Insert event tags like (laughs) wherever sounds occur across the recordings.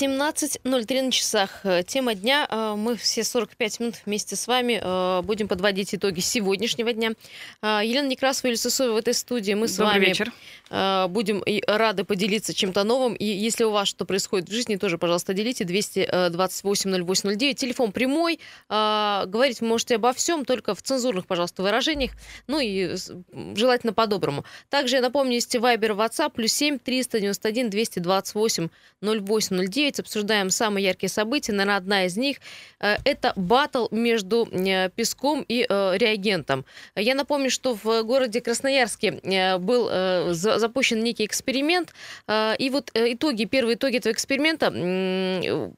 17.03 на часах. Э, тема дня. Э, мы все 45 минут вместе с вами э, будем подводить итоги сегодняшнего дня. Елена Некрасова и Люсусова в этой студии. Мы с Добрый вами вечер. будем рады поделиться чем-то новым. И если у вас что происходит в жизни, тоже, пожалуйста, делите. 228-08-09. Телефон прямой. Говорить вы можете обо всем, только в цензурных, пожалуйста, выражениях. Ну и желательно по-доброму. Также я напомню, есть Вайбер, WhatsApp, плюс 7 391 228 0809 9. Обсуждаем самые яркие события. Наверное, одна из них э, – это батл между э, Песком и э, реагентом. Я напомню, что в городе Красноярске был запущен некий эксперимент. И вот итоги, первые итоги этого эксперимента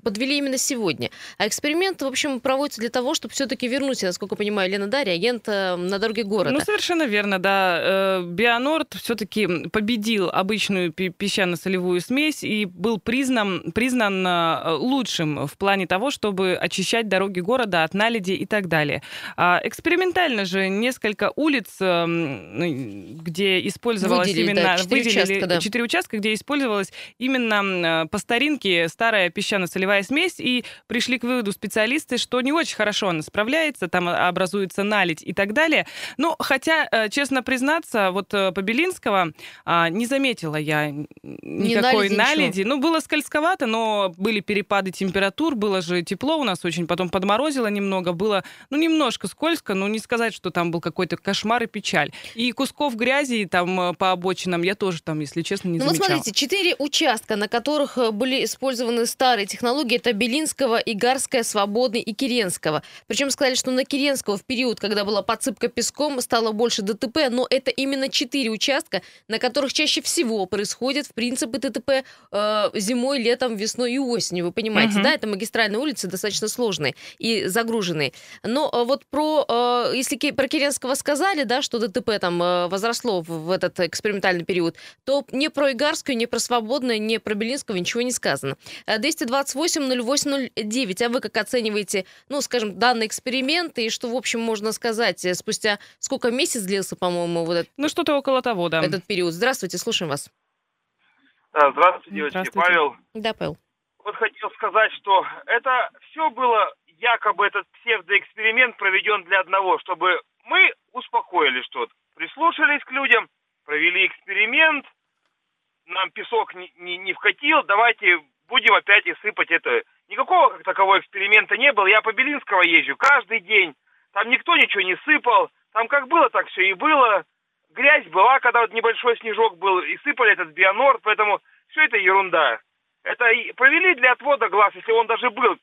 подвели именно сегодня. А эксперимент, в общем, проводится для того, чтобы все-таки вернуть, насколько понимаю, Лена, да, реагент на дороге города. Ну, совершенно верно, да. Бионорд все-таки победил обычную песчано-солевую смесь и был признан, признан признан э, лучшим в плане того, чтобы очищать дороги города от наледи и так далее. А экспериментально же несколько улиц, эм, где использовалась выделили, именно... Да, четыре выделили участка, да. четыре участка, где использовалась именно по старинке старая песчано-солевая смесь, и пришли к выводу специалисты, что не очень хорошо она справляется, там образуется наледь и так далее. Но хотя, э, честно признаться, вот э, по Белинского а, не заметила я никакой не наледи. наледи. Ну, было скользковато, но были перепады температур, было же тепло у нас очень, потом подморозило немного, было, ну, немножко скользко, но не сказать, что там был какой-то кошмар и печаль. И кусков грязи там э, по обочинам я тоже там, если честно, не ну, замечала. вот смотрите, четыре участка, на которых э, были использованы старые технологии, это Белинского, Игарская, Свободный и Киренского. Причем сказали, что на Киренского в период, когда была подсыпка песком, стало больше ДТП, но это именно четыре участка, на которых чаще всего происходит, в принципе, ДТП э, зимой, летом, весной весной и осенью, вы понимаете, угу. да, это магистральные улицы достаточно сложные и загруженные. Но э, вот про, э, если про Керенского сказали, да, что ДТП там э, возросло в этот экспериментальный период, то не про Игарскую, не про Свободное, не про Белинского ничего не сказано. 228-08-09, а вы как оцениваете, ну, скажем, данный эксперимент, и что, в общем, можно сказать, спустя сколько месяц длился, по-моему, вот этот... Ну, что-то около того, да. Этот период. Здравствуйте, слушаем вас. Здравствуйте, девочки. Здравствуйте. Павел. Да, Павел. Вот хотел сказать, что это все было якобы этот псевдоэксперимент проведен для одного, чтобы мы успокоили что-то, прислушались к людям, провели эксперимент, нам песок не, не, не вкатил, давайте будем опять и сыпать это. Никакого как такового эксперимента не было. Я по Белинского езжу каждый день. Там никто ничего не сыпал. Там как было, так все и было. Грязь была, когда вот небольшой снежок был, и сыпали этот бионорд, поэтому все это ерунда. Это провели для отвода глаз, если он даже был,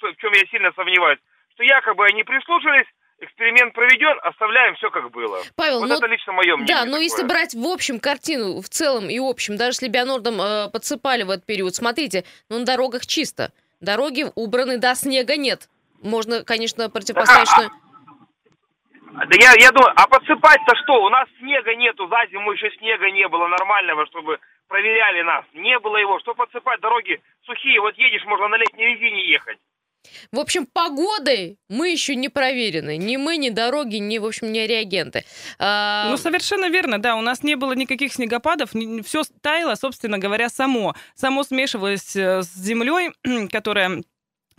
в чем я сильно сомневаюсь, что якобы они прислушались, эксперимент проведен, оставляем все как было. Павел, вот ну, это лично мое мнение. Да, но такое. если брать в общем картину, в целом и общем, даже если Бионордом э, подсыпали в этот период, смотрите, ну на дорогах чисто, дороги убраны, да, снега нет. Можно, конечно, противопоставить, да, что... Да я, я думаю, а подсыпать-то что? У нас снега нету, за зиму еще снега не было нормального, чтобы проверяли нас. Не было его. Что подсыпать? Дороги сухие. Вот едешь, можно на летней резине ехать. В общем, погодой мы еще не проверены. Ни мы, ни дороги, ни, в общем, ни реагенты. А... Ну, совершенно верно, да. У нас не было никаких снегопадов. Все таяло, собственно говоря, само. Само смешивалось э, с землей, (clears throat) которая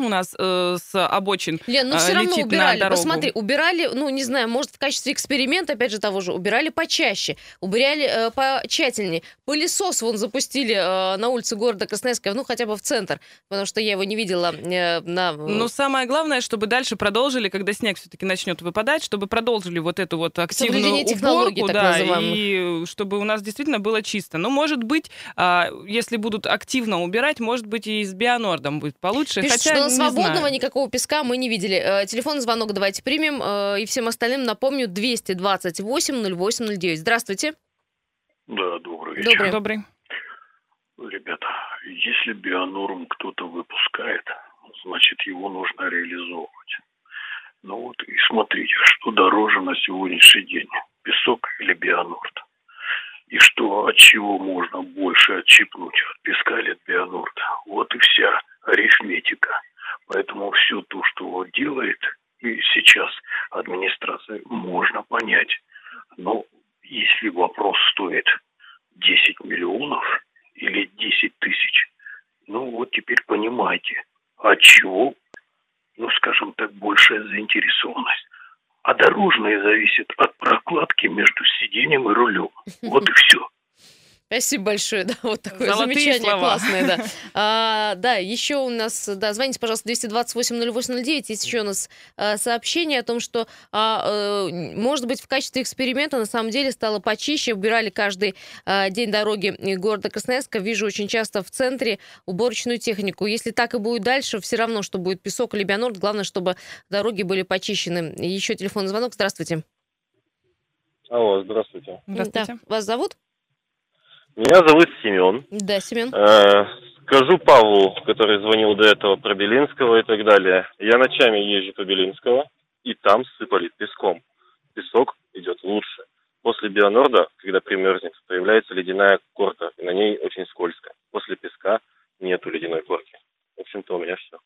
у нас э, с обочин Лен, ну все равно убирали. Посмотри, убирали, ну не знаю, может в качестве эксперимента, опять же того же, убирали почаще, убирали э, потщательнее. Пылесос вон запустили э, на улице города Красноярска, ну хотя бы в центр, потому что я его не видела э, на... Ну самое главное, чтобы дальше продолжили, когда снег все-таки начнет выпадать, чтобы продолжили вот эту вот активную уборку, да, и чтобы у нас действительно было чисто. Но может быть, э, если будут активно убирать, может быть и с бионордом будет получше. Пишут, Хотя свободного никакого песка мы не видели. Э, телефонный звонок давайте примем. Э, и всем остальным напомню 228 08 09. Здравствуйте. Да, добрый вечер. Добрый. Добрый. Ребята, если бионорм кто-то выпускает, значит его нужно реализовывать. Ну вот и смотрите, что дороже на сегодняшний день, песок или бионорд. И что, от чего можно больше отщипнуть, от песка или от бионорда. Вот и вся арифметика. Поэтому все то, что делает и сейчас администрация, можно понять. Но если вопрос стоит 10 миллионов или 10 тысяч, Ну вот теперь понимаете, от чего, ну скажем так, большая заинтересованность. А дорожное зависит от прокладки между сиденьем и рулем. Вот и все. Спасибо большое, (laughs) да, вот такое Золотые замечание слова. классное, да. (laughs) А, да, еще у нас, да, звоните, пожалуйста, 228-0809, есть еще у нас а, сообщение о том, что, а, э, может быть, в качестве эксперимента на самом деле стало почище, убирали каждый а, день дороги города Красноярска, вижу очень часто в центре уборочную технику. Если так и будет дальше, все равно, что будет песок или бионорд, главное, чтобы дороги были почищены. Еще телефонный звонок, здравствуйте. Алло, здравствуйте. Здравствуйте. Да, вас зовут? Меня зовут Семен. Да, Семен. Э, скажу Павлу, который звонил до этого про Белинского и так далее. Я ночами езжу по Белинского, и там сыпали песком. Песок идет лучше. После Бионорда, когда примерзнет, появляется ледяная корка, и на ней очень скользко. После песка нету ледяной корки. В общем-то, у меня все.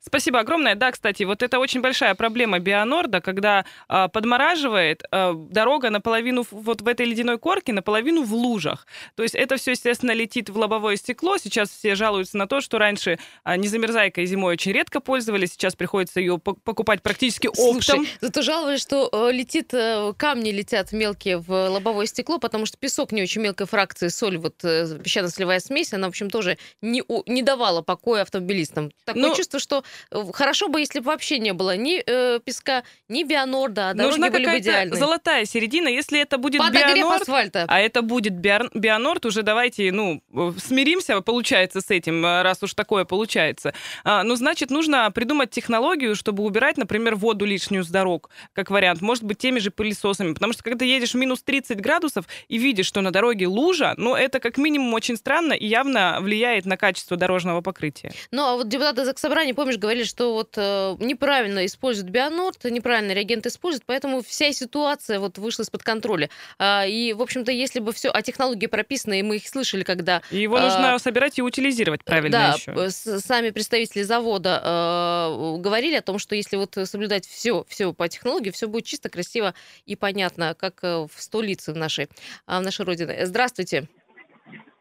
Спасибо огромное. Да, кстати, вот это очень большая проблема Бионорда, когда а, подмораживает а, дорога наполовину вот в этой ледяной корке, наполовину в лужах. То есть это все, естественно, летит в лобовое стекло. Сейчас все жалуются на то, что раньше а, незамерзайкой зимой очень редко пользовались, сейчас приходится ее по- покупать практически оптом. Слушай, зато жаловались, что э, летит, э, камни летят мелкие в лобовое стекло, потому что песок не очень мелкой фракции, соль, вот э, песчано-солевая смесь, она, в общем, тоже не, у- не давала покоя автомобилистам. Такое Ну, чувство, что э, хорошо бы, если бы вообще не было ни э, песка, ни бионорда, а дороги Нужна были бы какая-то идеальные. золотая середина. Если это будет Подогрев Бионорд, асфальта. а это будет Бионорд, уже давайте, ну, э, смиримся, получается, с этим, э, раз уж такое получается. А, ну, значит, нужно придумать технологию, чтобы убирать, например, воду лишнюю с дорог, как вариант. Может быть, теми же пылесосами. Потому что, когда едешь в минус 30 градусов и видишь, что на дороге лужа, ну, это как минимум очень странно и явно влияет на качество дорожного покрытия. Ну, а вот депутаты Заксобрания, помнишь, говорили, что вот э, неправильно используют бионорд, неправильно реагент используют, поэтому вся ситуация вот вышла из-под контроля. А, и, в общем-то, если бы все, а технологии прописаны, и мы их слышали, когда И его А, нужно собирать и утилизировать правильно да, еще. с- сами представители завода э, говорили о том, что если вот соблюдать все, все по технологии, все будет чисто, красиво и понятно, как э, в столице нашей, а, в нашей родины. Здравствуйте.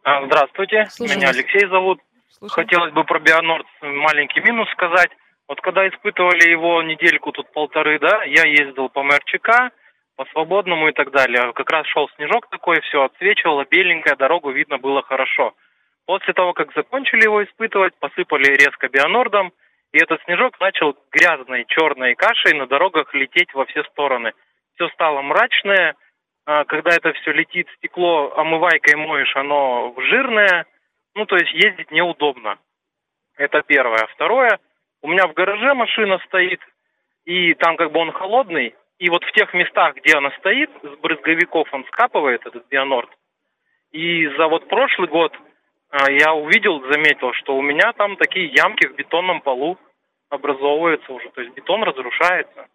А, Здравствуйте, Слушаю меня вас. Алексей зовут. Слушай. Хотелось бы про Бионорд маленький минус сказать. Вот когда испытывали его недельку, тут полторы, да, я ездил по МРЧК, по Свободному и так далее. Как раз шел снежок такой, все отсвечивало, беленькая, дорогу видно было хорошо. После того, как закончили его испытывать, посыпали резко Бионордом, и этот снежок начал грязной черной кашей на дорогах лететь во все стороны. Все стало мрачное, а, когда это все летит, стекло омывайкой моешь, оно жирное, ну, то есть ездить неудобно. Это первое. Второе, у меня в гараже машина стоит, и там как бы он холодный, и вот в тех местах, где она стоит, с брызговиков он скапывает, этот Бионорд. И за вот прошлый год а, я увидел, заметил, что у меня там такие ямки в бетонном полу образовываются уже, то есть бетон разрушается.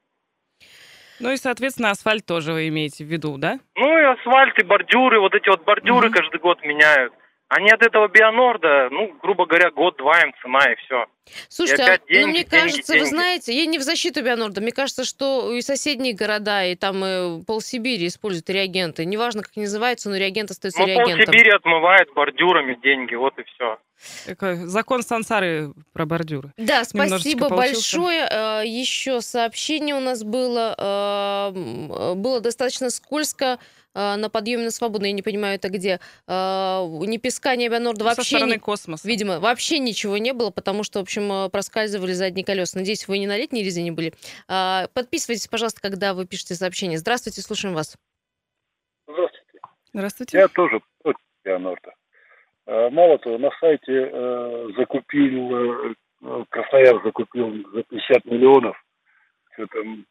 Ну и, соответственно, асфальт тоже вы имеете в виду, да? Ну и асфальт, и бордюры, вот эти вот бордюры Мгм. каждый год меняют. Они от этого Бионорда, ну, грубо говоря, год-два им цена и все. Слушайте, опять а, ну, деньги, мне деньги, кажется, вы деньги. знаете, я не в защиту Бионорда, мне кажется, что и соседние города, и там и полсибири используют реагенты. Неважно, как они называются, но реагент остается Ну, реагентом. полсибири отмывает бордюрами деньги, вот и все. Такой закон сансары про бордюры. Да, спасибо большое. Э, Еще сообщение у нас было. э, э, Было достаточно скользко э, на подъеме на свободу. Я не понимаю, это где. Э, Ни песка, ни авианорда Со вообще стороны не- космоса. Видимо, вообще ничего не было, потому что, в общем, э, проскальзывали задние колеса. Надеюсь, вы не на летней резине были. А, Подписывайтесь, пожалуйста, когда вы пишете сообщение. Здравствуйте, слушаем вас. Здравствуйте. Здравствуйте. Я тоже против. Э, Мало того, на сайте э, закупил, э, Краснояр закупил за 50 миллионов что там,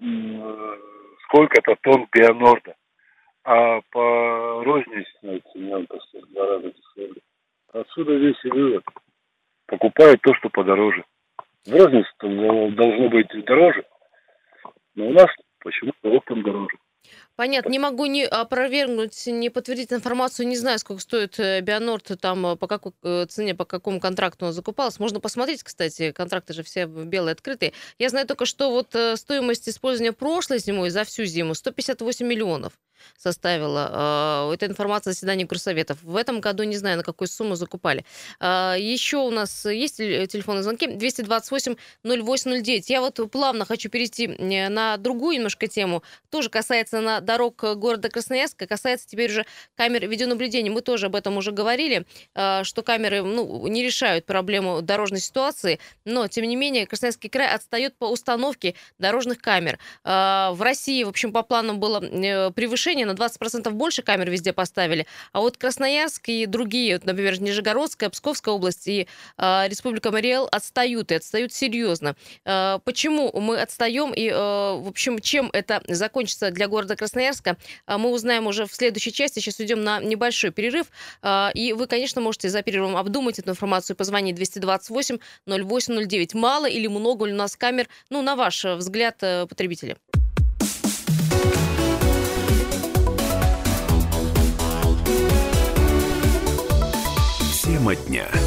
э, сколько-то тонн Бионорда. А по рознице, знаете, нам почти в два раза дешевле. Отсюда весь и вывод. Покупают то, что подороже. В рознице должно быть дороже, но у нас почему-то оптом дороже. Понятно, не могу ни опровергнуть, ни подтвердить информацию, не знаю, сколько стоит э, Бионорд, там, э, по какой э, цене, по какому контракту он закупался. Можно посмотреть, кстати, контракты же все белые, открытые. Я знаю только, что вот стоимость использования прошлой зимой за всю зиму 158 миллионов составила. Эта информация заседания горсоветов. В этом году не знаю, на какую сумму закупали. Еще у нас есть телефонные звонки 228-0809. Я вот плавно хочу перейти на другую немножко тему. Тоже касается на дорог города Красноярска, касается теперь уже камер видеонаблюдения. Мы тоже об этом уже говорили, что камеры ну, не решают проблему дорожной ситуации, но, тем не менее, Красноярский край отстает по установке дорожных камер. В России, в общем, по планам было э, превышение на 20% больше камер везде поставили. А вот Красноярск и другие, например, Нижегородская, Псковская область и э, Республика Мариэл отстают, и отстают серьезно. Э, почему мы отстаем и, э, в общем, чем это закончится для города Красноярска, э, мы узнаем уже в следующей части. Сейчас уйдем на небольшой перерыв. Э, и вы, конечно, можете за перерывом обдумать эту информацию, позвонить 228 0809. Мало или много ли у нас камер, ну, на ваш взгляд, потребителя? Тема дня.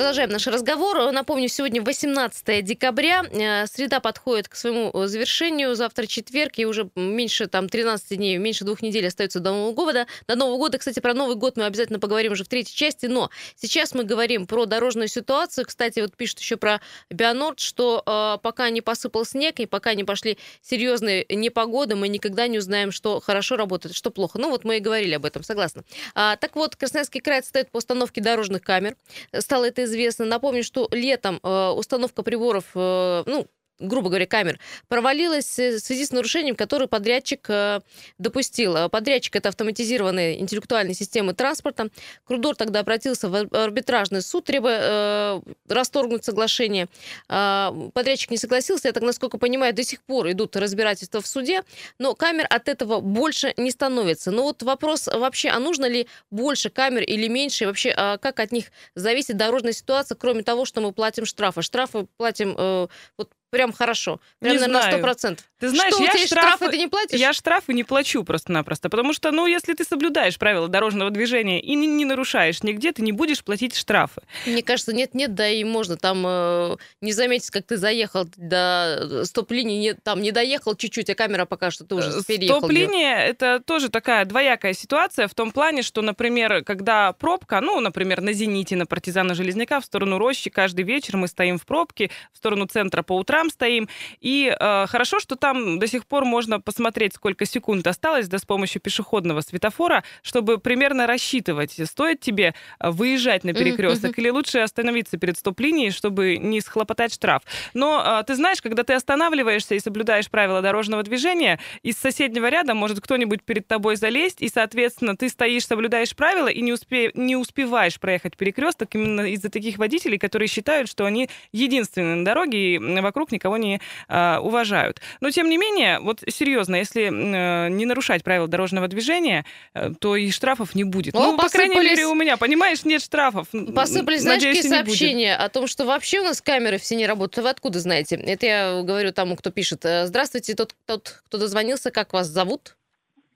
Продолжаем наш разговор. Напомню, сегодня 18 декабря. Э, среда подходит к своему э, завершению. Завтра четверг, и уже меньше там 13 дней, меньше двух недель остается до Нового года. До Нового года, кстати, про Новый год мы обязательно поговорим уже в третьей части. Но сейчас мы говорим про дорожную ситуацию. Кстати, вот пишут еще про Бионорд, что э, пока не посыпал снег и пока не пошли серьезные непогоды, мы никогда не узнаем, что хорошо работает, что плохо. Ну вот мы и говорили об этом, согласна. А, так вот, Красноярский край стоит по установке дорожных камер. Стало это известно. Напомню, что летом э, установка приборов, э, ну, грубо говоря, камер, провалилась в связи с нарушением, которое подрядчик э, допустил. Подрядчик — это автоматизированные интеллектуальные системы транспорта. Крудор тогда обратился в арбитражный суд, требуя э, расторгнуть соглашение. Э, подрядчик не согласился. Я так, насколько понимаю, до сих пор идут разбирательства в суде, но камер от этого больше не становится. Но вот вопрос вообще, а нужно ли больше камер или меньше? И вообще, а как от них зависит дорожная ситуация, кроме того, что мы платим штрафы? Штрафы платим э, вот прям хорошо. Прям, не наверное, знаю. на 100%. Ты знаешь, что, я штрафы, штрафы ты не платишь? Я штрафы не плачу просто-напросто, потому что, ну, если ты соблюдаешь правила дорожного движения и не, не нарушаешь нигде, ты не будешь платить штрафы. Мне кажется, нет-нет, да и можно там э, не заметить, как ты заехал до стоп-линии, не, там не доехал чуть-чуть, а камера пока что ты уже Э, переехал. Стоп-линия — это тоже такая двоякая ситуация в том плане, что, например, когда пробка, ну, например, на «Зените», на «Партизана Железняка» в сторону Рощи каждый вечер мы стоим в пробке, в сторону центра по утрам стоим, и э, хорошо, что там до сих пор можно посмотреть, сколько секунд осталось, да, с помощью пешеходного светофора, чтобы примерно рассчитывать, стоит тебе э, выезжать на перекресток или лучше остановиться перед стоп-линией, чтобы не схлопотать штраф. Но э, ты знаешь, когда ты останавливаешься и соблюдаешь правила дорожного движения, из соседнего ряда может кто-нибудь перед тобой залезть, и, соответственно, ты стоишь, соблюдаешь правила и не, успе... не успеваешь проехать перекресток именно из-за таких водителей, которые считают, что они единственные на дороге и вокруг никого не э, уважают. Но, тем не менее, вот серьезно, если э, не нарушать правила дорожного движения, э, то и штрафов не будет. О, ну, по крайней мере, у меня, понимаешь, нет штрафов. Посыпались, знаешь, Надеюсь, какие сообщения о том, что вообще у нас камеры все не работают. Вы откуда знаете? Это я говорю тому, кто пишет. Э, Здравствуйте, тот, тот кто дозвонился, как вас зовут?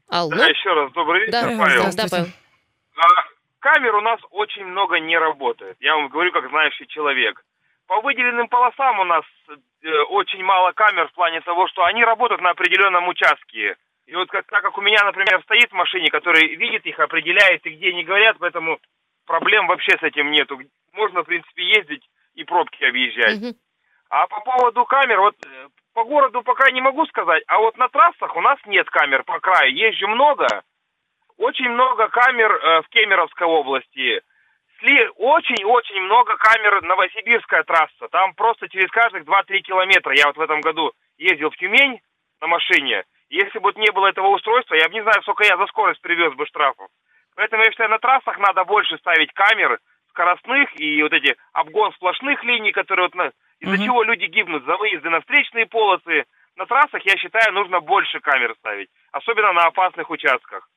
Алло? Да, еще раз добрый вечер, Да, Павел. да. Павел. А, камер у нас очень много не работает. Я вам говорю, как знающий человек. По выделенным полосам у нас э, очень мало камер в плане того, что они работают на определенном участке. И вот как, так как у меня, например, стоит в машине, который видит их, определяет и где они говорят, поэтому проблем вообще с этим нету. Можно, в принципе, ездить и пробки объезжать. А по поводу камер, вот э, по городу пока не могу сказать, а вот на трассах у нас нет камер по краю. Езжу много, очень много камер э, в Кемеровской области. Сли- Очень-очень много камер Новосибирская трасса. Там просто через каждых 2-3 километра. Я вот в этом году ездил в Тюмень на машине. Если бы не было этого устройства, я бы не знаю, сколько я за скорость привез бы штрафов. Поэтому я считаю, на трассах надо больше ставить камер скоростных и вот эти обгон сплошных линий, которые вот на- из-за Мгм. чего люди гибнут за выезды на встречные полосы. На трассах, я считаю, нужно больше камер ставить, особенно на опасных участках.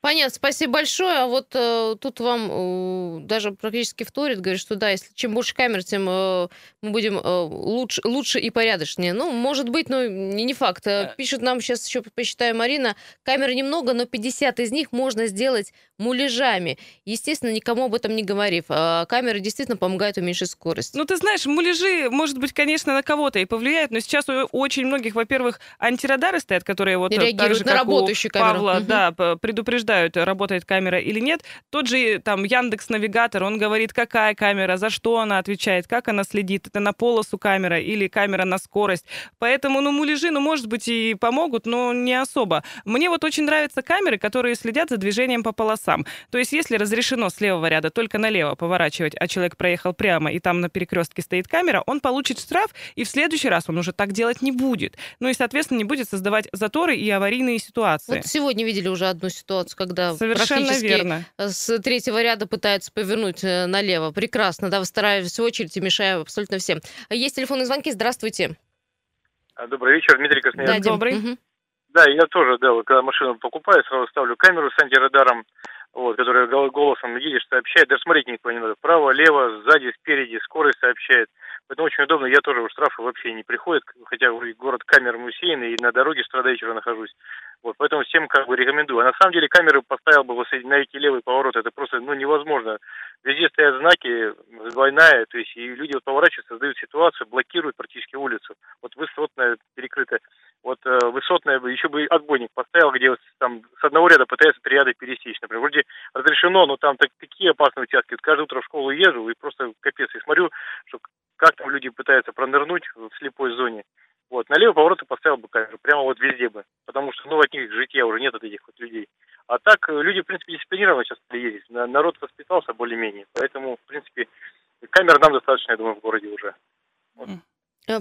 Понятно, спасибо большое. А вот э, тут вам э, даже практически вторит, говорит, что да, если чем больше камер, тем э, мы будем э, лучше, лучше и порядочнее. Ну, может быть, но не, не факт. Э, Пишет нам сейчас еще, посчитаю, Марина, камер немного, но 50 из них можно сделать муляжами. Естественно, никому об этом не говорив. А камеры действительно помогают уменьшить скорость. Ну, ты знаешь, муляжи, может быть, конечно, на кого-то и повлияют, но сейчас у очень многих, во-первых, антирадары стоят, которые вот так реагируют же, на как у работающую камеру. Павла, Мгм. да, п- предупреждают, работает камера или нет. Тот же там Яндекс Навигатор, он говорит, какая камера, за что она отвечает, как она следит, это на полосу камера или камера на скорость. Поэтому, ну, муляжи, ну, может быть, и помогут, но не особо. Мне вот очень нравятся камеры, которые следят за движением по полосам. То есть, если разрешено с левого ряда только налево поворачивать, а человек проехал прямо, и там на перекрестке стоит камера, он получит штраф, и в следующий раз он уже так делать не будет. Ну и, соответственно, не будет создавать заторы и аварийные ситуации. Вот сегодня видели уже одну ситуацию, когда Совершенно практически верно. с третьего ряда пытаются повернуть э, налево. Прекрасно, да, выстраиваясь в очередь и мешая абсолютно всем. Есть телефонные звонки, здравствуйте. А, Добрый вечер, Дмитрий Красноярский. Да, Дим. добрый. Мгм. Да, я тоже, да, вот когда машину покупаю, сразу ставлю камеру с антирадаром, вот, которая гол- голосом едешь, сообщает, даже смотреть никого не надо. Право, лево, сзади, спереди, скорость сообщает. Поэтому очень удобно. Я тоже штрафы вообще не приходят, хотя город камерами усеянный, и на дороге страдающего вечера нахожусь. Вот, поэтому всем как бы рекомендую. А на самом деле камеры поставил бы на эти левые повороты. Это просто, ну, невозможно. Везде стоят знаки, двойная, то есть и люди вот поворачиваются, создают ситуацию, блокируют практически улицу. Вот высотная перекрыта, вот э, высотная, еще бы отбойник поставил, где вот там с одного ряда пытаются три ряда пересечь. Например, вроде разрешено, но там так, такие опасные участки. Вот каждое утро в школу езжу и просто капец. И смотрю, что как там люди пытаются пронырнуть в слепой зоне. Вот, налево повороты поставил бы камеру, прямо вот везде бы. Потому что, ну, от них житья уже нет от этих вот людей. А так, э, люди, в принципе, дисциплинированно сейчас. На- Народ воспитался более-менее. Поэтому, в принципе, камер нам достаточно, я думаю, в городе уже. Э,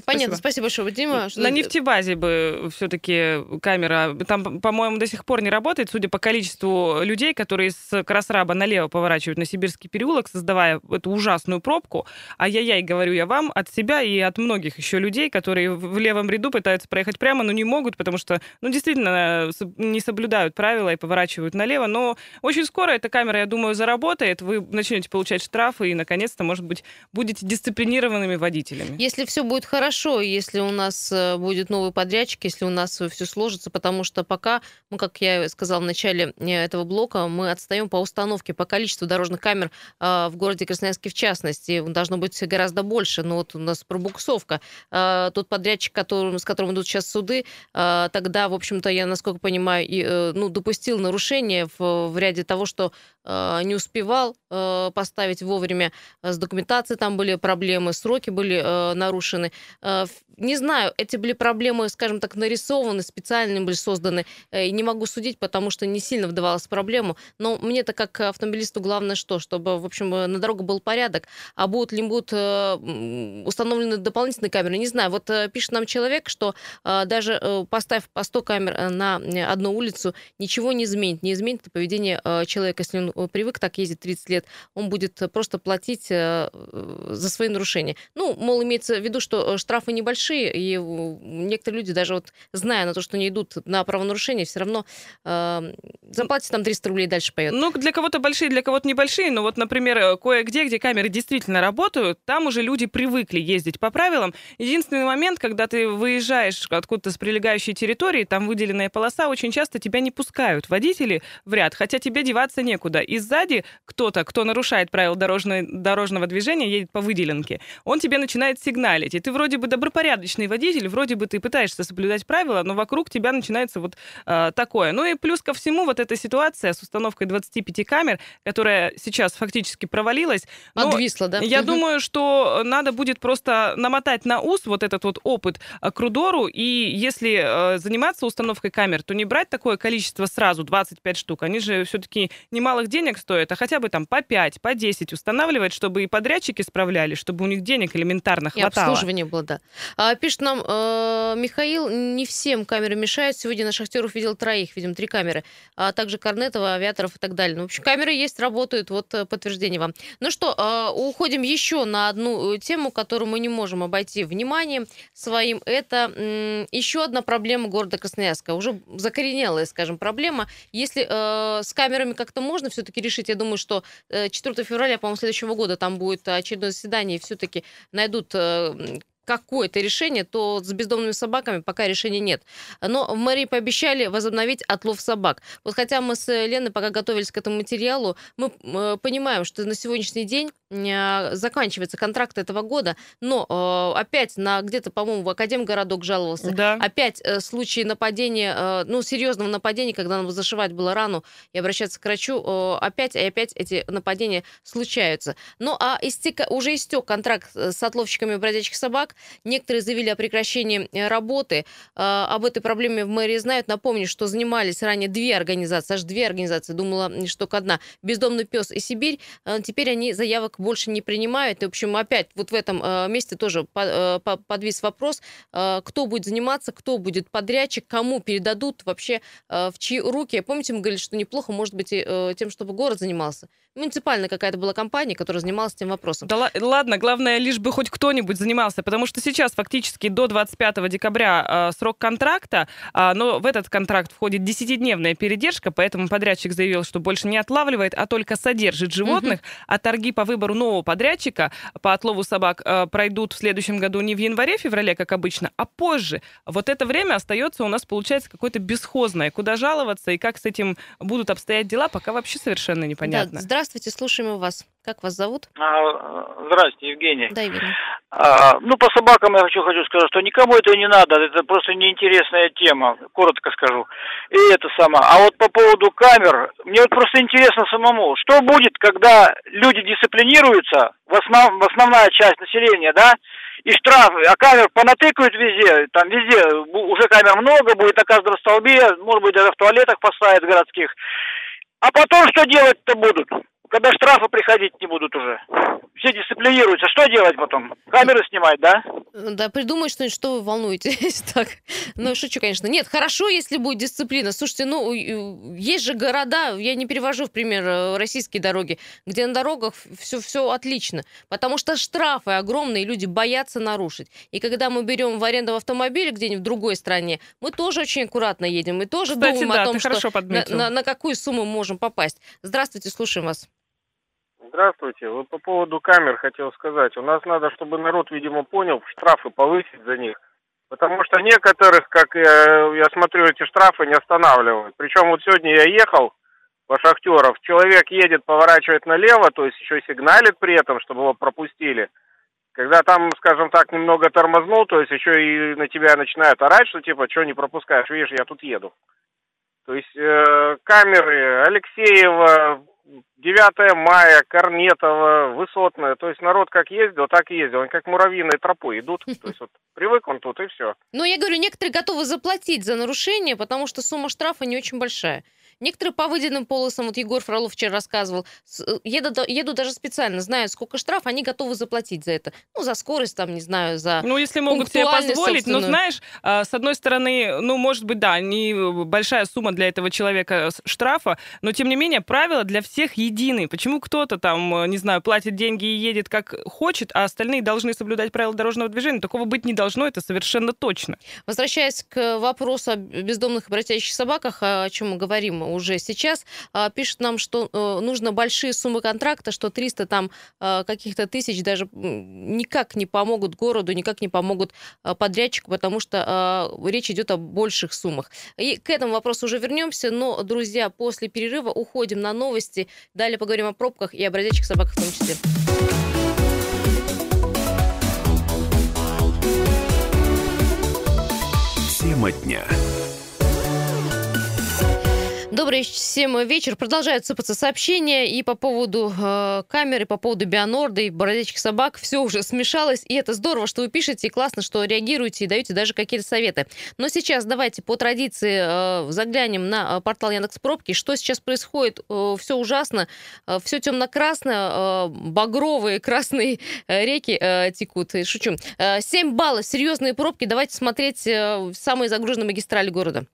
Понятно, спасибо большое, Дима. что- На нефтебазе бы все-таки камера, там, по-моему, до сих пор не работает, судя по количеству людей, которые с Красраба налево поворачивают на Сибирский переулок, создавая эту ужасную пробку. Ай-яй-яй, говорю я вам, от себя и от многих еще людей, которые в левом ряду пытаются проехать прямо, но не могут, потому что, ну, действительно, э, не соблюдают правила и поворачивают налево. Но очень скоро эта камера, я думаю, заработает, вы начнете получать штрафы и, наконец-то, может быть, будете дисциплинированными водителями. Если все будет хорошо, если у нас э, будет новый подрядчик, если у нас все сложится, потому что пока, ну, как я сказала в начале э, этого блока, мы отстаем по установке, по количеству дорожных камер э, в городе Красноярске в частности. Должно быть гораздо больше. Но вот у нас пробуксовка. Э, Тот подрядчик, которым, с которым идут сейчас суды, э, тогда, в общем-то, я, насколько понимаю, э, ну, допустил нарушение в, в ряде того, что э, не успевал э, поставить вовремя э, с документацией там были проблемы, сроки были э, нарушены. Э, не знаю, эти были проблемы, скажем так, нарисованы, специально были созданы. Э, и не могу судить, потому что не сильно вдавалась в проблему. Но мне-то как автомобилисту главное что? Чтобы, в общем, э, на дорогу был порядок. А будут ли будут э, установлены дополнительные камеры? Не знаю. Вот э, пишет нам человек, что э, даже э, поставив по 100 камер э, на э, одну улицу, ничего не изменит. Не изменит поведение э, человека. Если он э, привык так ездить 30 лет, он будет э, просто платить э, за свои нарушения. Ну, мол, имеется в виду, что штрафы небольшие, и некоторые люди, даже вот зная на то, что не идут на правонарушение, все равно э, заплатят там 300 рублей дальше поедут. Ну, для кого-то большие, для кого-то небольшие, но вот, например, кое-где, где камеры действительно работают, там уже люди привыкли ездить по правилам. Единственный момент, когда ты выезжаешь откуда-то с прилегающей территории, там выделенная полоса, очень часто тебя не пускают водители в ряд, хотя тебе деваться некуда. И сзади кто-то, кто нарушает правила дорожной, дорожного движения, едет по выделенке, он тебе начинает сигналить. И ты вроде бы добропорядочный водитель, вроде бы ты пытаешься соблюдать правила, но вокруг тебя начинается вот э, такое. Ну и плюс ко всему вот эта ситуация с установкой 25 камер, которая сейчас фактически провалилась. Подвисло, да? Я думаю, что надо будет просто намотать на ус вот этот вот опыт э, к Рудору, и если э, заниматься установкой камер, то не брать такое количество сразу, 25 штук, они же все-таки немалых денег стоят, а хотя бы там по 5, по 10 устанавливать, чтобы и подрядчики справлялись, чтобы у них денег элементарно И хватало. обслуживание было, да. А, пишет нам э, Михаил, не всем камеры мешают. Сегодня на шахтеров видел троих, видим, три камеры. А также Корнетова, авиаторов и так далее. Ну, в общем, камеры есть, работают. Вот э, подтверждение вам. Ну что, э, уходим еще на одну э, тему, которую мы не можем обойти вниманием своим. Это э, еще одна проблема города Красноярска. Уже закоренелая, скажем, проблема. Если э, с камерами как-то можно все-таки решить, я думаю, что 4 февраля, по-моему, следующего года там будет очередное заседание, и все-таки найдут какое-то решение, то с бездомными собаками пока решения нет. Но в мэрии пообещали возобновить отлов собак. Вот хотя мы с Леной пока готовились к этому материалу, мы э, понимаем, что на сегодняшний день э, заканчивается контракт этого года, но э, опять на где-то, по-моему, в Академгородок жаловался. Да. Опять случаи нападения, ну, серьезного нападения, когда надо зашивать было рану и обращаться к врачу, опять и опять эти нападения случаются. Ну, а истек, уже истек контракт с отловщиками бродячих собак, Некоторые заявили о прекращении э, работы. А, об этой проблеме в мэрии знают. Напомню, что занимались ранее две организации, аж две организации, думала, что одна, «Бездомный пес» и «Сибирь». А, теперь они заявок больше не принимают. И, в общем, опять вот в этом э, месте тоже э, подвис вопрос, кто будет заниматься, кто будет подрядчик, кому передадут вообще в чьи руки. Помните, мы говорили, что неплохо, может быть, и тем, чтобы город занимался. Муниципальная какая-то была компания, которая занималась этим вопросом. Да ладно, главное, лишь бы хоть кто-нибудь занимался, потому что сейчас фактически до 25 декабря э, срок контракта, э, но в этот контракт входит 10-дневная передержка, поэтому подрядчик заявил, что больше не отлавливает, а только содержит животных, угу. а торги по выбору нового подрядчика по отлову собак э, пройдут в следующем году не в январе-феврале, как обычно, а позже. Вот это время остается у нас, получается, какое-то бесхозное. Куда жаловаться и как с этим будут обстоять дела, пока вообще совершенно непонятно. Да, здравствуйте, слушаем вас. Как вас зовут? А, здрасте, Евгений. Да, Евгений. А, ну, по собакам я хочу, хочу сказать, что никому это не надо, это просто неинтересная тема, коротко скажу. И это самое. А вот по поводу камер, мне вот просто интересно самому, что будет, когда люди дисциплинируются, в, основ, в основная часть населения, да, и штрафы, а камер понатыкают везде, там везде уже камер много, будет на каждом столбе, может быть, даже в туалетах поставят городских. А потом что делать-то будут? Когда штрафы приходить не будут уже. Все дисциплинируются. Что делать потом? Камеры снимать, да? Да, придумай что-нибудь, что вы волнуетесь. (laughs) так. Ну, шучу, конечно. Нет, хорошо, если будет дисциплина. Слушайте, ну, есть же города, я не перевожу в пример э, российские дороги, где на дорогах все, все отлично. Потому что штрафы огромные, люди боятся нарушить. И когда мы берем в аренду автомобиль где-нибудь в другой стране, мы тоже очень аккуратно едем. Мы тоже Кстати, думаем да, о том, что на, на, на какую сумму можем попасть. Здравствуйте, слушаем вас. Здравствуйте. Вот по поводу камер хотел сказать. У нас надо, чтобы народ, видимо, понял, штрафы повысить за них. Потому что некоторых, как я, я смотрю, эти штрафы не останавливают. Причем вот сегодня я ехал по шахтеров, человек едет, поворачивает налево, то есть еще сигналит при этом, чтобы его пропустили. Когда там, скажем так, немного тормознул, то есть еще и на тебя начинают орать, что типа, что не пропускаешь, видишь, я тут еду. То есть э, камеры Алексеева, 9 мая, Корнетово, Высотное. То есть народ как ездил, так и ездил. Они как муравьиной тропой идут. То есть вот привык он тут и все. Ну, я говорю, некоторые готовы заплатить за нарушение, потому что сумма штрафа не очень большая. Некоторые по выделенным полосам, вот Егор Фролов вчера рассказывал, э, едут, едут даже специально, знают, сколько штраф, они готовы заплатить за это. Ну, за скорость, там, не знаю, за Ну, если могут себе позволить, но знаешь, а, с одной стороны, ну, может быть, да, не большая сумма для этого человека штрафа, но, тем не менее, правила для всех едины. Почему кто-то там, э, не знаю, платит деньги и едет как хочет, а остальные должны соблюдать правила дорожного движения? Такого быть не должно, это совершенно точно. Возвращаясь к вопросу о бездомных и бродячих собаках, о чем мы говорим уже сейчас. А, пишет нам, что э, нужно большие суммы контракта, что 300 там э, каких-то тысяч даже никак не помогут городу, никак не помогут э, подрядчику, потому что речь идет о больших суммах. И к этому вопросу уже вернемся, но, друзья, после перерыва уходим на новости. Далее поговорим о пробках и о бродячих собаках в том числе. Тема дня. Добрый всем вечер. Продолжают сыпаться сообщения и по поводу э, камеры, по поводу Бионорда и бородячих собак. Все уже смешалось, и это здорово, что вы пишете, и классно, что реагируете и даете даже какие-то советы. Но сейчас давайте по традиции э, заглянем на э, портал Яндекс Пробки. Что сейчас происходит? Э, все ужасно, э, все темно-красное, э, багровые (laughs) красные э, реки э, текут. Шучу. Э, 7 баллов, серьезные пробки. Давайте смотреть э, самые загруженные магистрали города.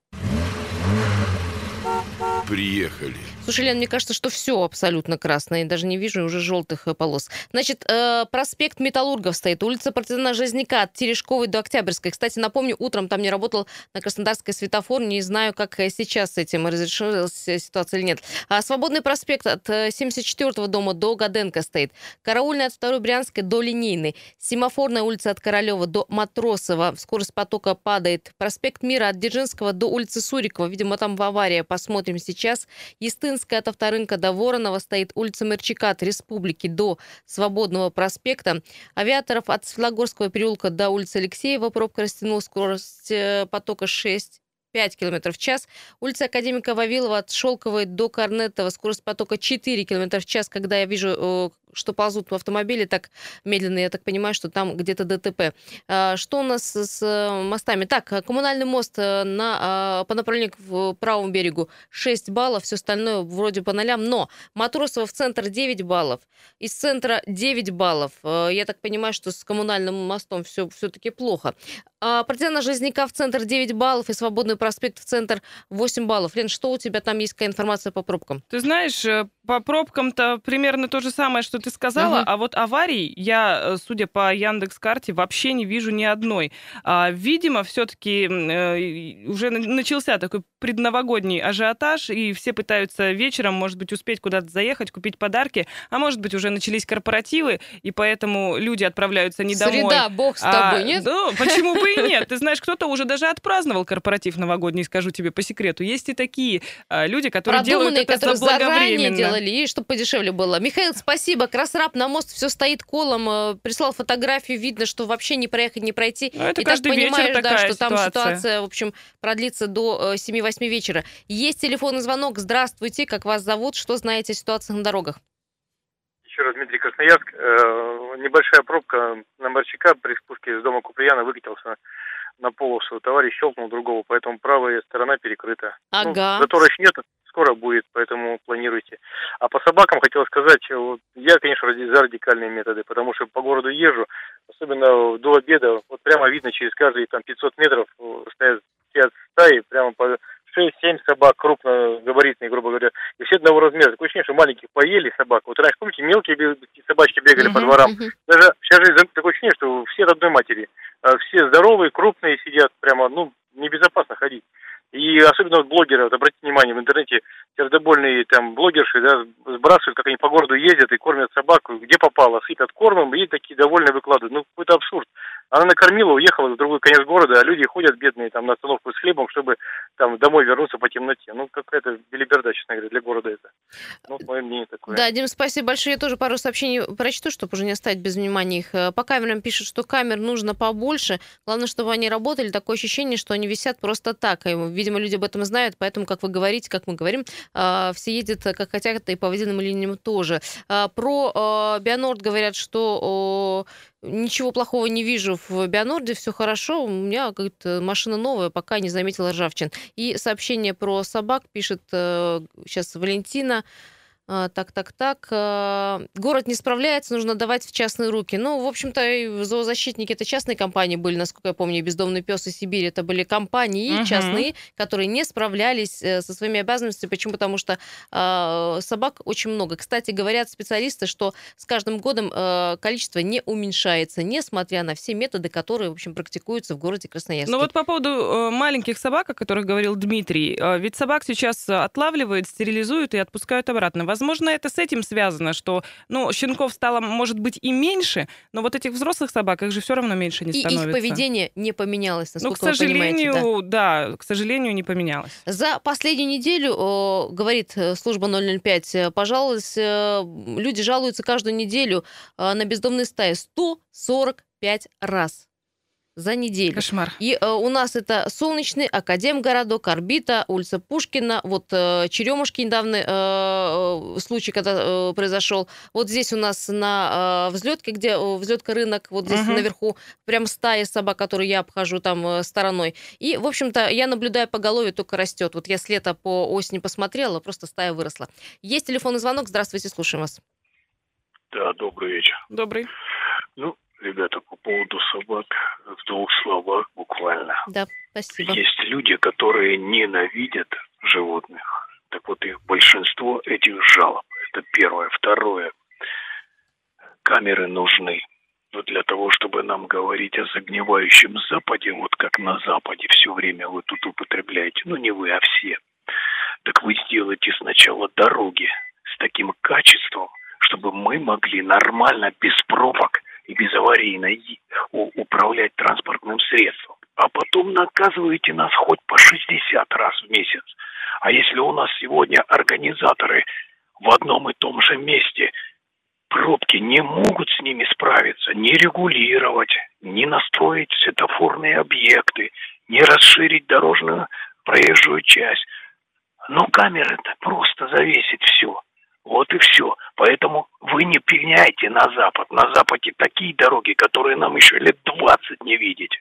Приехали. Слушай, Лен, мне кажется, что все абсолютно красное. Я даже не вижу уже желтых э, полос. Значит, э, проспект Металлургов стоит, улица Партизана Железняка от Терешковой до Октябрьской. Кстати, напомню, утром там не работал на Краснодарской светофор. Не знаю, как э, сейчас с этим разрешилась ситуация или нет. А Свободный проспект от 74-го дома до Гаденко стоит. Караульная от 2 Брянской до Линейной. Семафорная улица от Королева до Матросова. Скорость потока падает. Проспект Мира от Дзержинского до улицы Сурикова. Видимо, там в авария. Посмотрим сейчас. Естын Ленинская от Авторынка до Воронова стоит улица Мерчика от Республики до Свободного проспекта. Авиаторов от Светлогорского переулка до улицы Алексеева пробка растянула скорость э, потока 6 5 км в час. Улица Академика Вавилова от Шелковой до Корнетова. Скорость потока 4 км в час. Когда я вижу э, что ползут в автомобиле так медленно, я так понимаю, что там где-то ДТП. А, что у нас с э, мостами? Так, коммунальный мост э, на, а, по направлению к правому берегу 6 баллов, все остальное вроде по нолям, но Матросово в центр 9 баллов, из центра 9 баллов. Э, я так понимаю, что с коммунальным мостом все все-таки плохо. А, Партизана Железняка в центр 9 баллов и Свободный проспект в центр 8 баллов. Лен, что у тебя там есть какая информация по пробкам? Ты знаешь, по пробкам-то примерно то же самое, что ты сказала, угу. а вот аварий я, э, судя по Яндекс карте, вообще не вижу ни одной. А, видимо, все-таки э, уже начался такой предновогодний ажиотаж, и все пытаются вечером, может быть, успеть куда-то заехать, купить подарки, а может быть, уже начались корпоративы, и поэтому люди отправляются не домой. Среда, бог с тобой, а, нет? Ну, почему бы и (laughs) нет? Ты знаешь, кто-то уже даже отпраздновал корпоратив новогодний, скажу тебе по секрету. Есть и такие а, люди, которые делают это которые заблаговременно сделали, и чтобы подешевле было. Михаил, спасибо. Красрап на мост все стоит колом. Э, прислал фотографию, видно, что вообще не проехать, не пройти. Ну, это и так понимаешь, да, что ситуация. там ситуация, в общем, продлится до 7-8 э, вечера. Есть телефонный звонок. Здравствуйте, как вас зовут? Что знаете о ситуации на дорогах? Еще раз, Дмитрий Красноярск. Э, небольшая пробка на Борчака при спуске из дома Куприяна выкатился на полосу. Товарищ щелкнул другого, поэтому правая сторона перекрыта. Ага. Ну, затора еще нет, скоро будет, поэтому планируйте. А по собакам хотел сказать, вот, я, конечно, за радикальные методы, потому что по городу езжу, особенно до обеда, вот прямо видно через каждые там 500 метров э, стоят, стоят стаи, прямо по 6-7 собак крупногабаритные, грубо говоря, и все одного размера. Такое ощущение, что маленьких поели собак. Вот раньше, помните, мелкие собачки бегали uh-huh, по дворам. Uh-huh. Даже сейчас же такое ощущение, что все от одной матери. А все здоровые, крупные сидят, прямо, ну, небезопасно ходить. И особенно вот блогеры, вот обратите внимание, в интернете сердобольные там блогерши, да, сбрасывают, как они по городу ездят и кормят собаку, где попало, сыпят кормом, и такие довольные выкладывают. Ну, какой-то абсурд. Она накормила, уехала в другой конец города, а люди ходят бедные там на остановку с хлебом, чтобы там домой вернуться по темноте. Ну, какая-то белиберда, честно говоря, для города это. Ну, мое мнение такое. Да, Дим, спасибо большое. Я тоже пару сообщений прочту, чтобы уже не оставить без внимания их. По камерам пишут, что камер нужно побольше. Главное, чтобы они работали. Такое ощущение, что они висят просто так. И, видимо, люди об этом знают, поэтому, как вы говорите, как мы говорим, а, все ездят как хотят, и по водяным линиям тоже. Про Бионорд говорят, что ничего плохого не вижу в Бионорде, все хорошо, у меня как-то машина новая, пока не заметила ржавчин. И сообщение про собак пишет сейчас э, Валентина. А, так, так, так. А, город не справляется, нужно давать в частные руки. Ну, в общем-то, зоозащитники это частные компании были, насколько я помню, бездомный пес и Сибирь это были компании угу. частные, которые не справлялись э, со своими обязанностями. Почему? Потому что э, собак очень много. Кстати, говорят специалисты, что с каждым годом э, количество не уменьшается, несмотря на все методы, которые, в общем, практикуются в городе Красноярске. Ну вот по поводу э, маленьких собак, о которых говорил Дмитрий, ведь собак сейчас отлавливают, стерилизуют и отпускают обратно Возможно, это с этим связано, что, ну, щенков стало, может быть, и меньше, но вот этих взрослых собак, их же все равно меньше не становится. И их поведение не поменялось, насколько Ну, к сожалению, вы да. да, к сожалению, не поменялось. За последнюю неделю, говорит э, служба 005, э, пожалуйста, э, люди жалуются каждую неделю на бездомные стаи 145 раз. За неделю. Кошмар. И э, у нас это Солнечный, Академгородок, Орбита, улица Пушкина, вот э, Черемушки недавно э, э, случай, когда э, произошел. Вот здесь у нас на э, взлетке, где э, взлетка рынок, вот здесь Мгм. наверху прям стая собак, которую я обхожу там э, стороной. И, в общем-то, я наблюдаю по голове, только растет. Вот я с лета по осени посмотрела, просто стая выросла. Есть телефонный звонок. Здравствуйте, слушаем вас. Да, добрый вечер. Добрый. Ну, ребята, по поводу собак, в двух словах буквально. Да, спасибо. Есть люди, которые ненавидят животных. Так вот, их большинство этих жалоб. Это первое. Второе. Камеры нужны. Но для того, чтобы нам говорить о загнивающем Западе, вот как на Западе все время вы тут употребляете, ну не вы, а все, так вы сделайте сначала дороги с таким качеством, чтобы мы могли нормально, без пробок и безаварийно управлять транспортным средством. А потом наказываете нас хоть по 60 раз в месяц. А если у нас сегодня организаторы в одном и том же месте пробки не могут с ними справиться, не регулировать, не настроить светофорные объекты, не расширить дорожную проезжую часть. Но камеры-то просто завесит все. Вот и все. Поэтому вы не пеняйте на Запад. На Западе такие дороги, которые нам еще лет 20 не видеть.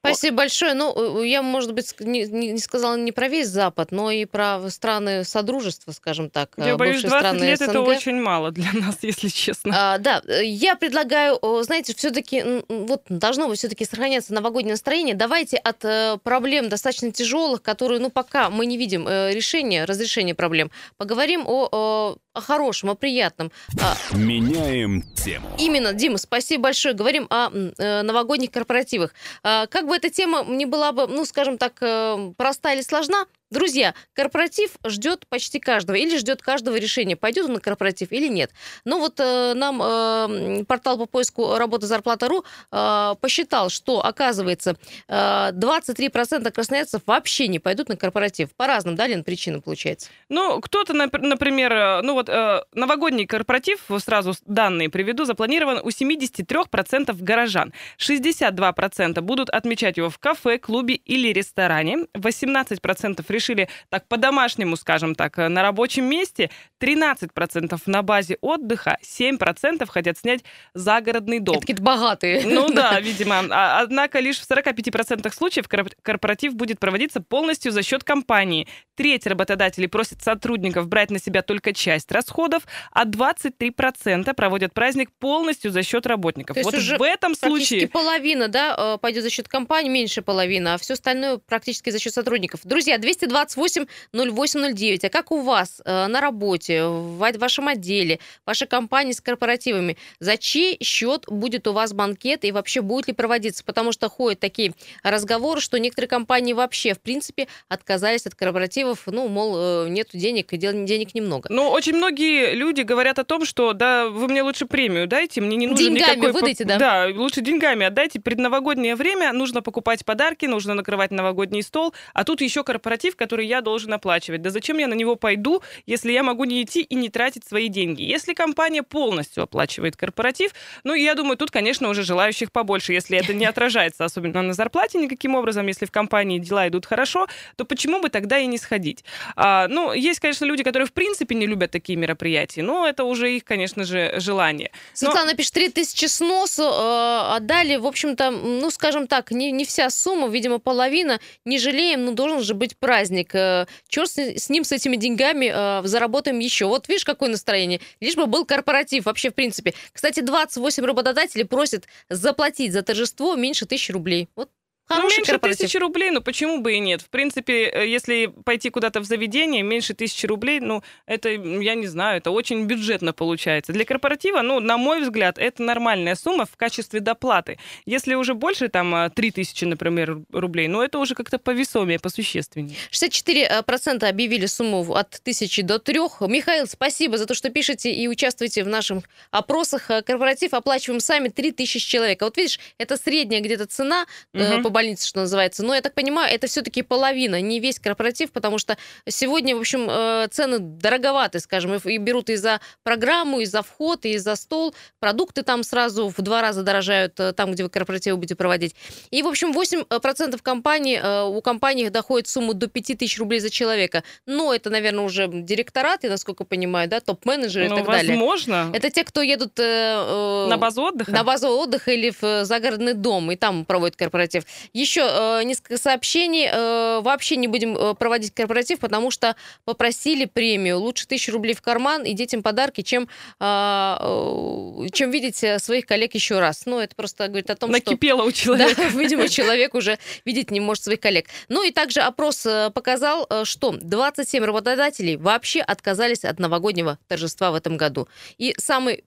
Спасибо большое. Ну, э, я, может быть, не, не- сказала не про весь Запад, но и про страны Содружества, скажем так. Я э, боюсь, бывшие 20 страны лет это СНГ. очень мало для (laughs) нас, если честно. А, да, э, я предлагаю, э, знаете, все-таки вот должно быть все-таки сохраняться новогоднее настроение. Давайте от э, проблем достаточно тяжелых, которые, ну, пока мы не видим э, решения, разрешения проблем, поговорим о, э, о хорошем, о приятном. А, Меняем тему. Именно, Дима, спасибо большое. Говорим о э, новогодних корпоративах. А, Как бы эта тема не была бы, ну, скажем так, э, проста или сложна, друзья, корпоратив ждет почти каждого или ждет каждого решения, пойдет он на корпоратив или нет. Но вот э, нам э, портал по поиску работы зарплата.ру э, посчитал, что, оказывается, э, 23% красноярцев вообще не пойдут на корпоратив. По разным, да, Лен, причинам получается? Ну, кто-то, нап- например, э, ну вот э, новогодний корпоратив, сразу данные приведу, запланирован у 73% горожан. 62% будут отмечать его в кафе, клубе или ресторане. 18% решили так по-домашнему, скажем так, э, на рабочем месте. 13% на базе отдыха. 7% хотят снять загородный дом. Это какие-то богатые. Ну да, (laughs) видимо. А- Однако лишь в 45% случаев корп- корпоратив будет проводиться полностью за счет компании. Треть работодателей просит сотрудников брать на себя только часть расходов, а 23% проводят праздник полностью за счет работников. То Вот уже в этом случае... половина, да, э, пойдет за счет компании, меньше половины, а все остальное практически за счет сотрудников. Друзья, 228-0809. А как у вас э, на работе, в ва- вашем отделе, вашей компании с корпоративами? За чей счет будет у вас банкет и вообще будет ли проводиться? Потому что ходят такие разговоры, что некоторые компании вообще, в принципе, отказались от корпоративов, ну, мол, э, нету денег, и денег немного. Ну, очень многие люди говорят о том, что да, вы мне лучше премию дайте, мне не нужен Деньгами никакой... выдайте, да? Да, лучше деньгами отдайте. Предновогоднее время нужно покупать подарки, нужно накрывать новогодний стол, а тут еще корпоратив, который я должен оплачивать. Да зачем я на него пойду, если я могу не идти и не тратить свои деньги? Если компания полностью оплачивает корпоратив, ну, я думаю, тут, конечно, уже желающих побольше. Если это не отражается особенно на зарплате никаким образом, если в компании дела идут хорошо, то почему бы тогда и не сходить? А, ну, есть, конечно, люди, которые в принципе не любят такие мероприятия, но это уже их, конечно же, желание. Но- Светлана пишет, 3000 сносу э, отдали, в общем-то, ну, скажем так, не, не вся сумма, видимо, половина. Не жалеем, ну, должен же быть праздник. Э, черт с, с ним, с этими деньгами, э, заработаем еще. Вот видишь, какое настроение. Лишь бы был корпоратив вообще, в принципе. Кстати, 28 работодателей просят заплатить за торжество меньше тысячи рублей. Вот Ну, хороший меньше корпоратив. тысячи рублей, ну почему бы и нет? В принципе, э, если пойти куда-то в заведение, меньше тысячи рублей, ну, это, я не знаю, это очень бюджетно получается. Для корпоратива, ну, на мой взгляд, это нормальная сумма в качестве доплаты. Если уже больше, там, 3 тысячи, например, рублей, ну, это уже как-то повесомее, посущественнее. 64% объявили сумму от тысячи до трех. Михаил, спасибо за то, что пишете и участвуете в наших опросах. Э, Корпоратив оплачиваем сами 3000 человек. А вот видишь, это средняя где-то цена э, Мгм. по больнице, что называется. Но я так понимаю, это все-таки половина, не весь корпоратив, потому что сегодня, в общем, э, цены дороговаты, скажем, и берут и за программу, и за вход, и за стол. Продукты там сразу в два раза дорожают, э, там, где вы корпоративы будете проводить. И, в общем, 8% компаний, э, у компаний доходит сумма до 5000 рублей за человека. Но это, наверное, уже директорат, я насколько понимаю, да, топ-менеджеры ну, и так далее. возможно. Это те, кто едут... Э, на базу отдыха? На базу отдыха или в загородный дом, и там проводят корпоратив. Еще э, несколько сообщений. Э, вообще не будем э, проводить корпоратив, потому что попросили премию. Лучше тысячу рублей в карман и детям подарки, чем, э, э, чем видеть своих коллег еще раз. Ну, это просто говорит о том, Накипело что... у (laughs) человека. Да, видимо, человек уже видеть не может своих коллег. Ну и также опрос э, показал, э, что 27 работодателей вообще отказались от новогоднего торжества в этом году. И самый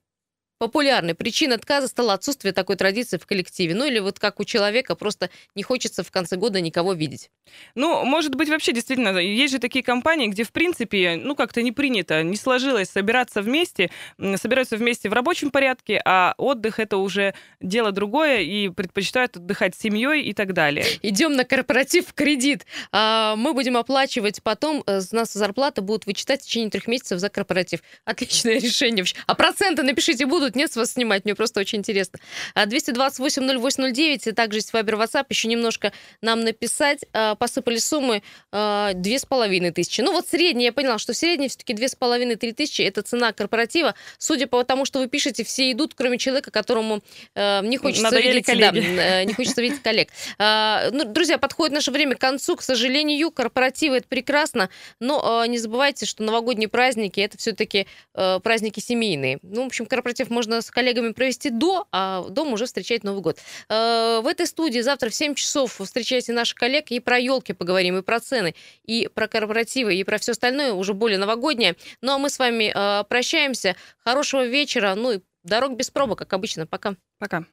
популярной причиной отказа стало отсутствие такой традиции в коллективе. Ну или вот как у человека просто не хочется в конце года никого видеть. Ну, может быть, вообще действительно, есть же такие компании, где, в принципе, ну как-то не принято, не сложилось собираться вместе, собираются вместе в рабочем порядке, а отдых это уже дело другое, и предпочитают отдыхать с семьей и так далее. Идем на корпоратив в кредит. А, мы будем оплачивать потом, э, с нас зарплата будут вычитать в течение трех месяцев за корпоратив. Отличное решение. А проценты напишите будут? Тут нет с вас снимать, мне просто очень интересно. 228-08-09, также есть Вайбер, WhatsApp, еще немножко нам написать. А, посыпали суммы а, две с половиной тысячи. Ну вот средняя, я поняла, что в среднем все-таки две с половиной-три тысячи это цена корпоратива. Судя по тому, что вы пишете, все идут, кроме человека, которому э, не хочется Надоели видеть... коллеги. Да, э, не хочется видеть коллег. А, ну, друзья, подходит наше время к концу. К сожалению, корпоративы это прекрасно, но не забывайте, что новогодние праздники это все-таки э, праздники семейные. Ну, в общем, корпоратив можно с коллегами провести до, а дома уже встречать Новый год. Э, в этой студии завтра в 7 часов встречайте наших коллег и про елки поговорим, и про цены, и про корпоративы, и про все остальное, уже более новогоднее. Ну а мы с вами э, прощаемся. Хорошего вечера, ну и дорог без пробок, как обычно. Пока. Пока.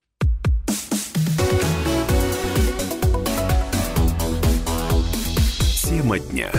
Тема дня.